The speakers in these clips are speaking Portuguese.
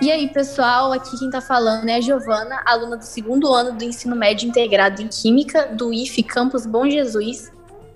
E aí, pessoal, aqui quem tá falando é a Giovana, aluna do segundo ano do ensino médio integrado em Química do IF Campus Bom Jesus.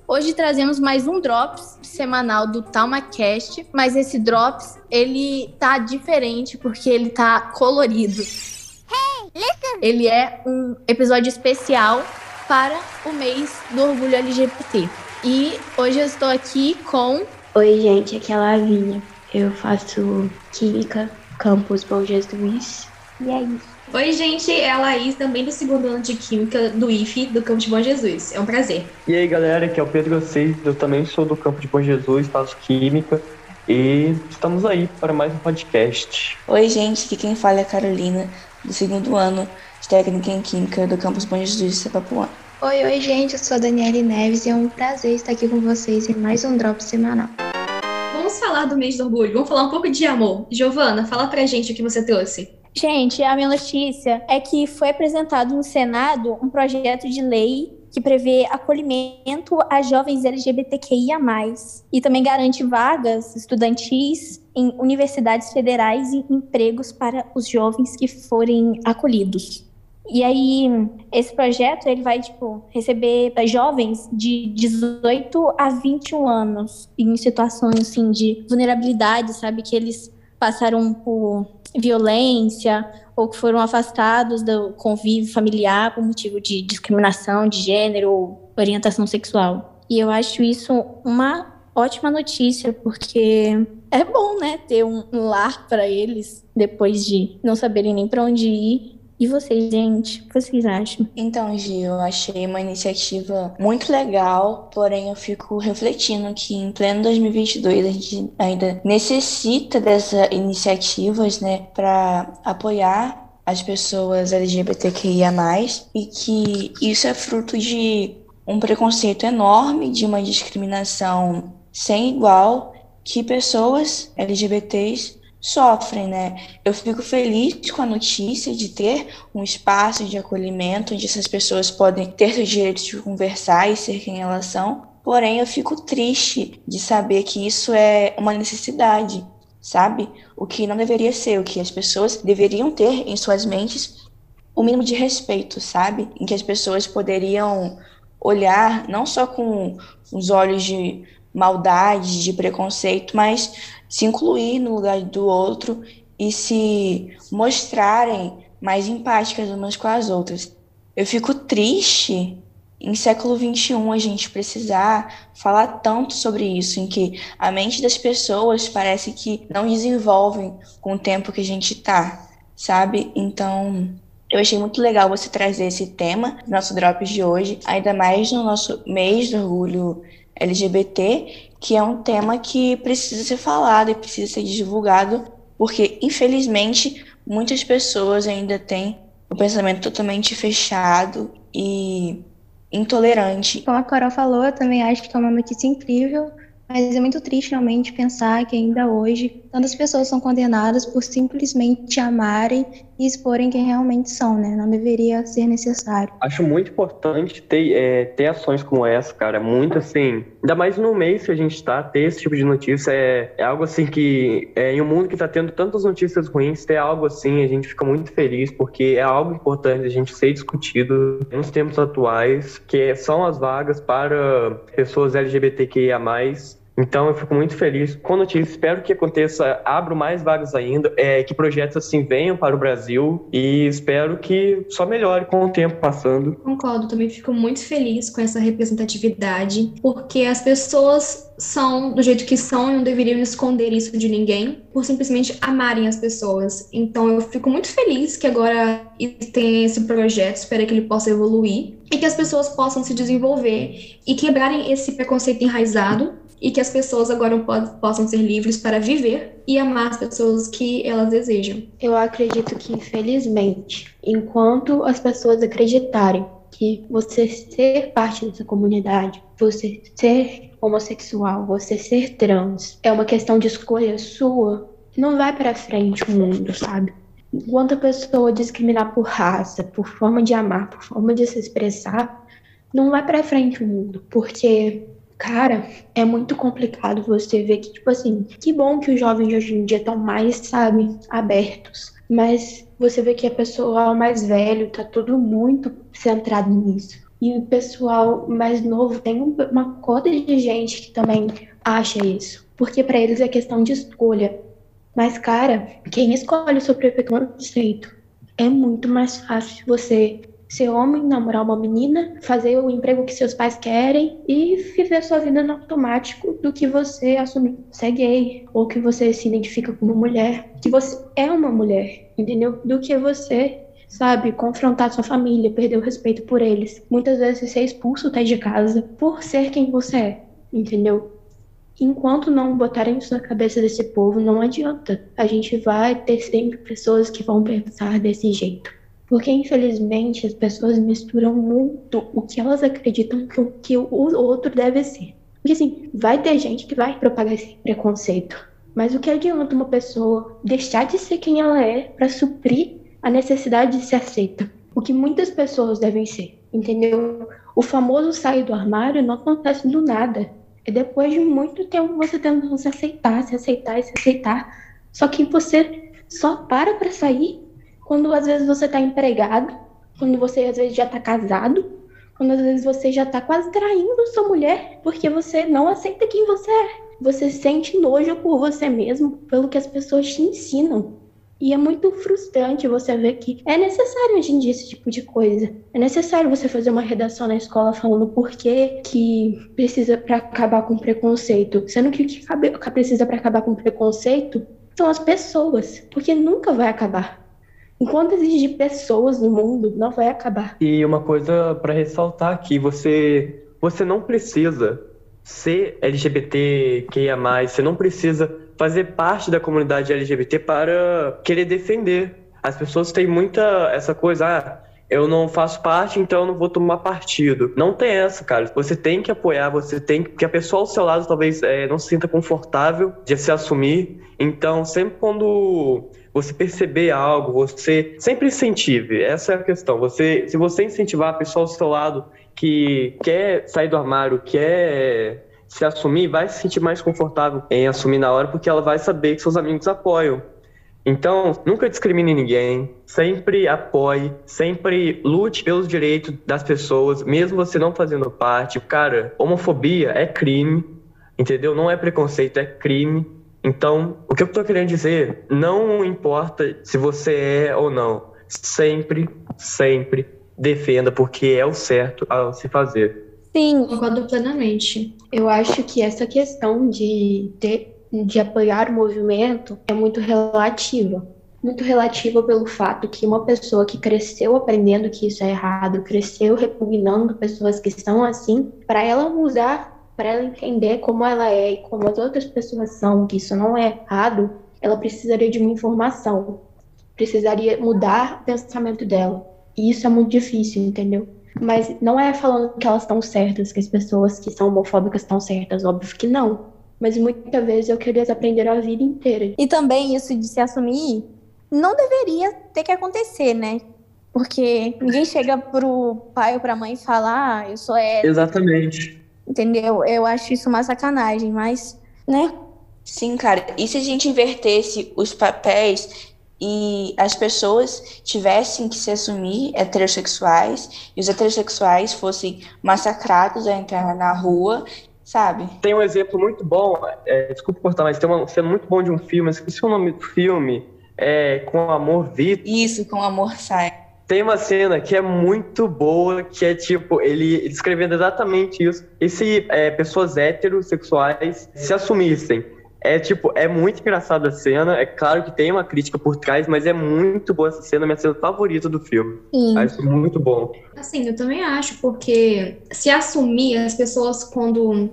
Hoje trazemos mais um Drops semanal do TalmaCast, mas esse Drops, ele tá diferente porque ele tá colorido. Hey, listen! Ele é um episódio especial para o mês do orgulho LGBT. E hoje eu estou aqui com... Oi, gente, aqui é a Lavinha. Eu faço Química Campus Bom Jesus. E é isso. Oi, gente, é a Laís, também do segundo ano de Química do IFE, do Campo de Bom Jesus. É um prazer. E aí, galera, aqui é o Pedro Assis, eu também sou do Campo de Bom Jesus, faço Química e estamos aí para mais um podcast. Oi, gente, aqui quem fala é a Carolina, do segundo ano de Técnica em Química do Campus Bom Jesus de Sapapuã. Oi, oi, gente, eu sou a Daniele Neves e é um prazer estar aqui com vocês em mais um Drop semanal. Vamos falar do mês do orgulho, vamos falar um pouco de amor. Giovana, fala pra gente o que você trouxe. Gente, a minha notícia é que foi apresentado no Senado um projeto de lei que prevê acolhimento a jovens LGBTQIA+, e também garante vagas estudantis em universidades federais e empregos para os jovens que forem acolhidos. E aí, esse projeto, ele vai, tipo, receber jovens de 18 a 21 anos em situações, assim, de vulnerabilidade, sabe? Que eles passaram por violência ou que foram afastados do convívio familiar por motivo de discriminação de gênero ou orientação sexual. E eu acho isso uma ótima notícia, porque é bom, né, ter um lar para eles depois de não saberem nem para onde ir e vocês, gente, o que vocês acham? Então, Gil, eu achei uma iniciativa muito legal, porém eu fico refletindo que em pleno 2022 a gente ainda necessita dessas iniciativas, né, para apoiar as pessoas LGBTQIA+, e que isso é fruto de um preconceito enorme, de uma discriminação sem igual que pessoas LGBTs sofrem, né? Eu fico feliz com a notícia de ter um espaço de acolhimento onde essas pessoas podem ter o direito de conversar e ser quem elas são. Porém, eu fico triste de saber que isso é uma necessidade, sabe? O que não deveria ser, o que as pessoas deveriam ter em suas mentes o mínimo de respeito, sabe? Em que as pessoas poderiam olhar não só com os olhos de maldade, de preconceito, mas se incluir no lugar do outro e se mostrarem mais empáticas umas com as outras. Eu fico triste em século XXI a gente precisar falar tanto sobre isso, em que a mente das pessoas parece que não desenvolvem com o tempo que a gente está, sabe? Então, eu achei muito legal você trazer esse tema no nosso Drops de hoje, ainda mais no nosso mês do orgulho LGBT, que é um tema que precisa ser falado e precisa ser divulgado, porque, infelizmente, muitas pessoas ainda têm o pensamento totalmente fechado e intolerante. Como a Carol falou, eu também acho que é uma notícia incrível, mas é muito triste realmente pensar que ainda hoje tantas pessoas são condenadas por simplesmente amarem e exporem quem realmente são, né? Não deveria ser necessário. Acho muito importante ter, é, ter ações como essa, cara. Muito assim. Ainda mais no mês que a gente tá, ter esse tipo de notícia é, é algo assim que, é, em um mundo que tá tendo tantas notícias ruins, ter algo assim, a gente fica muito feliz, porque é algo importante a gente ser discutido nos tempos atuais, que são as vagas para pessoas LGBTQIA então eu fico muito feliz com a notícia. Espero que aconteça, abro mais vagas ainda, é, que projetos assim venham para o Brasil e espero que só melhore com o tempo passando. Concordo, também fico muito feliz com essa representatividade, porque as pessoas são do jeito que são e não deveriam esconder isso de ninguém por simplesmente amarem as pessoas. Então eu fico muito feliz que agora tem esse projeto, espero que ele possa evoluir e que as pessoas possam se desenvolver e quebrarem esse preconceito enraizado e que as pessoas agora possam ser livres para viver e amar as pessoas que elas desejam. Eu acredito que, infelizmente, enquanto as pessoas acreditarem que você ser parte dessa comunidade, você ser homossexual, você ser trans, é uma questão de escolha sua, não vai para frente o mundo, sabe? Enquanto a pessoa discriminar por raça, por forma de amar, por forma de se expressar, não vai para frente o mundo, porque Cara, é muito complicado você ver que, tipo assim, que bom que os jovens de hoje em dia estão mais, sabe, abertos. Mas você vê que a pessoa mais velho tá tudo muito centrado nisso. E o pessoal mais novo tem uma coda de gente que também acha isso. Porque para eles é questão de escolha. Mas, cara, quem escolhe o preconceito é muito mais fácil você ser homem, namorar uma menina, fazer o emprego que seus pais querem e viver sua vida no automático do que você assumir que você é gay ou que você se identifica como mulher, que você é uma mulher, entendeu? Do que você sabe, confrontar sua família, perder o respeito por eles. Muitas vezes ser expulso até de casa por ser quem você é, entendeu? Enquanto não botarem isso na cabeça desse povo, não adianta. A gente vai ter sempre pessoas que vão pensar desse jeito. Porque, infelizmente, as pessoas misturam muito o que elas acreditam que o, que o outro deve ser. Porque, assim, vai ter gente que vai propagar esse preconceito. Mas o que adianta uma pessoa deixar de ser quem ela é para suprir a necessidade de ser aceita? O que muitas pessoas devem ser, entendeu? O famoso sair do armário não acontece do nada. É depois de muito tempo você tentando se aceitar, se aceitar e se aceitar. Só que você só para para sair quando às vezes você está empregado, quando você às vezes já está casado, quando às vezes você já está quase traindo sua mulher, porque você não aceita quem você é. Você sente nojo por você mesmo, pelo que as pessoas te ensinam. E é muito frustrante você ver que é necessário hoje em dia esse tipo de coisa. É necessário você fazer uma redação na escola falando por que, que precisa para acabar com preconceito. Sendo que o que precisa para acabar com preconceito são as pessoas. Porque nunca vai acabar. Enquanto existir pessoas no mundo, não vai acabar. E uma coisa para ressaltar aqui, você você não precisa ser LGBTQIA+, você não precisa fazer parte da comunidade LGBT para querer defender. As pessoas têm muita essa coisa, ah, eu não faço parte, então eu não vou tomar partido. Não tem essa, cara. Você tem que apoiar, você tem que. Porque a pessoa ao seu lado talvez é, não se sinta confortável de se assumir. Então, sempre quando você perceber algo, você sempre incentive. Essa é a questão. Você, se você incentivar a pessoa ao seu lado que quer sair do armário, quer se assumir, vai se sentir mais confortável em assumir na hora, porque ela vai saber que seus amigos apoiam. Então, nunca discrimine ninguém, sempre apoie, sempre lute pelos direitos das pessoas, mesmo você não fazendo parte. Cara, homofobia é crime, entendeu? Não é preconceito, é crime. Então, o que eu tô querendo dizer, não importa se você é ou não, sempre, sempre defenda, porque é o certo a se fazer. Sim, concordo plenamente. Eu acho que essa questão de, de, de apoiar o movimento é muito relativa. Muito relativa pelo fato que uma pessoa que cresceu aprendendo que isso é errado, cresceu repugnando pessoas que são assim, para ela mudar para ela entender como ela é e como as outras pessoas são, que isso não é errado, ela precisaria de uma informação, precisaria mudar o pensamento dela. E isso é muito difícil, entendeu? Mas não é falando que elas estão certas, que as pessoas que são homofóbicas estão certas, óbvio que não. Mas muitas vezes eu queria aprender a vida inteira. E também isso de se assumir não deveria ter que acontecer, né? Porque ninguém chega pro pai ou pra mãe e fala, ah, eu sou hétero. Exatamente. Entendeu? Eu acho isso uma sacanagem, mas, né? Sim, cara. E se a gente invertesse os papéis e as pessoas tivessem que se assumir heterossexuais e os heterossexuais fossem massacrados a entrar na rua, sabe? Tem um exemplo muito bom, é, desculpa cortar, mas tem uma cena muito bom de um filme, esqueci o nome do filme, é Com Amor Vitor. Isso, Com Amor Sai. Tem uma cena que é muito boa, que é tipo, ele descrevendo exatamente isso. E se é, pessoas heterossexuais se assumissem. É tipo, é muito engraçada a cena. É claro que tem uma crítica por trás, mas é muito boa essa cena, minha cena favorita do filme. Sim. Acho muito bom. Assim, eu também acho, porque se assumir, as pessoas quando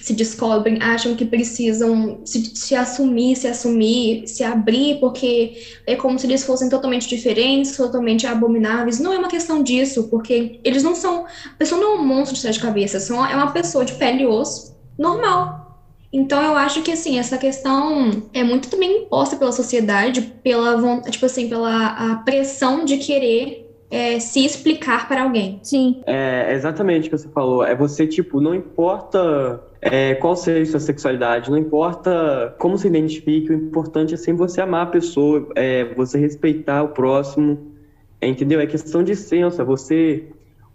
se descobrem, acham que precisam se, se, assumir, se assumir, se abrir, porque é como se eles fossem totalmente diferentes, totalmente abomináveis. Não é uma questão disso, porque eles não são. A pessoa não é um monstro de sete cabeças, são, é uma pessoa de pele e osso normal. Então eu acho que assim, essa questão é muito também imposta pela sociedade, pela tipo assim, pela pressão de querer é, se explicar para alguém. Sim. É exatamente o que você falou. É você, tipo, não importa é, qual seja a sua sexualidade, não importa como se identifique, o importante é sempre você amar a pessoa, é, você respeitar o próximo, entendeu? É questão de senso, é você...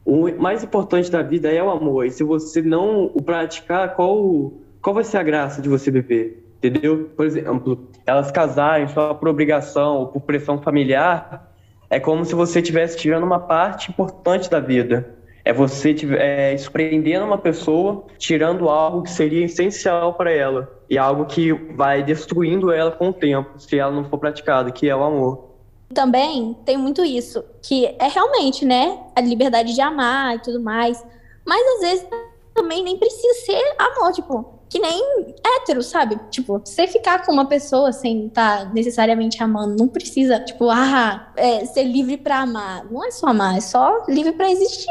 O mais importante da vida é o amor, e se você não o praticar, qual, qual vai ser a graça de você viver? Entendeu? Por exemplo, elas casarem só por obrigação ou por pressão familiar, é como se você estivesse tirando uma parte importante da vida. É você é, surpreendendo uma pessoa, tirando algo que seria essencial para ela. E algo que vai destruindo ela com o tempo, se ela não for praticada, que é o amor. Também tem muito isso, que é realmente, né, a liberdade de amar e tudo mais. Mas às vezes também nem precisa ser amor, tipo, que nem hétero, sabe? Tipo, você ficar com uma pessoa sem estar tá necessariamente amando, não precisa, tipo, ah, é, ser livre para amar. Não é só amar, é só livre para existir.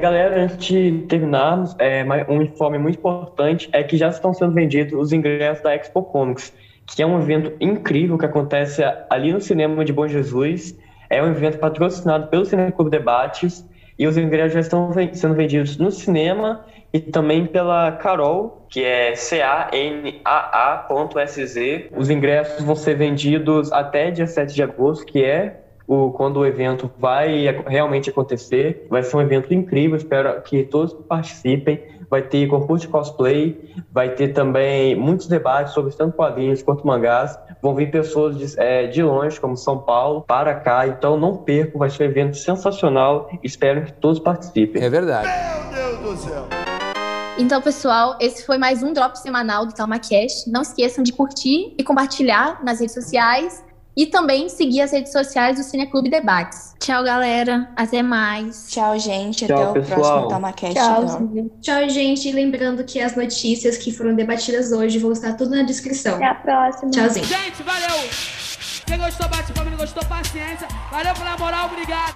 Galera, antes de terminarmos, é, um informe muito importante é que já estão sendo vendidos os ingressos da Expo Comics, que é um evento incrível que acontece ali no cinema de Bom Jesus. É um evento patrocinado pelo Cinema Clube Debates e os ingressos já estão sendo vendidos no cinema e também pela Carol, que é C-A-N-A-A.SZ. Os ingressos vão ser vendidos até dia 7 de agosto, que é o, quando o evento vai realmente acontecer. Vai ser um evento incrível, espero que todos participem. Vai ter concurso de cosplay, vai ter também muitos debates sobre tanto quadrinhos quanto mangás. Vão vir pessoas de, é, de longe, como São Paulo, para cá. Então não percam, vai ser um evento sensacional. Espero que todos participem. É verdade. Meu Deus do céu. Então, pessoal, esse foi mais um drop semanal do TalmaCast. Não esqueçam de curtir e compartilhar nas redes sociais e também seguir as redes sociais do Cineclube Debates. Tchau, galera. Até mais. Tchau, gente. Tchau, Até pessoal. o próximo TalmaCast. Tchau. Tchau, gente. Lembrando que as notícias que foram debatidas hoje vão estar tudo na descrição. Até a próxima. Tchauzinho. Gente, valeu. Quem gostou, bate palma. Não gostou, paciência. Valeu pela moral, obrigado.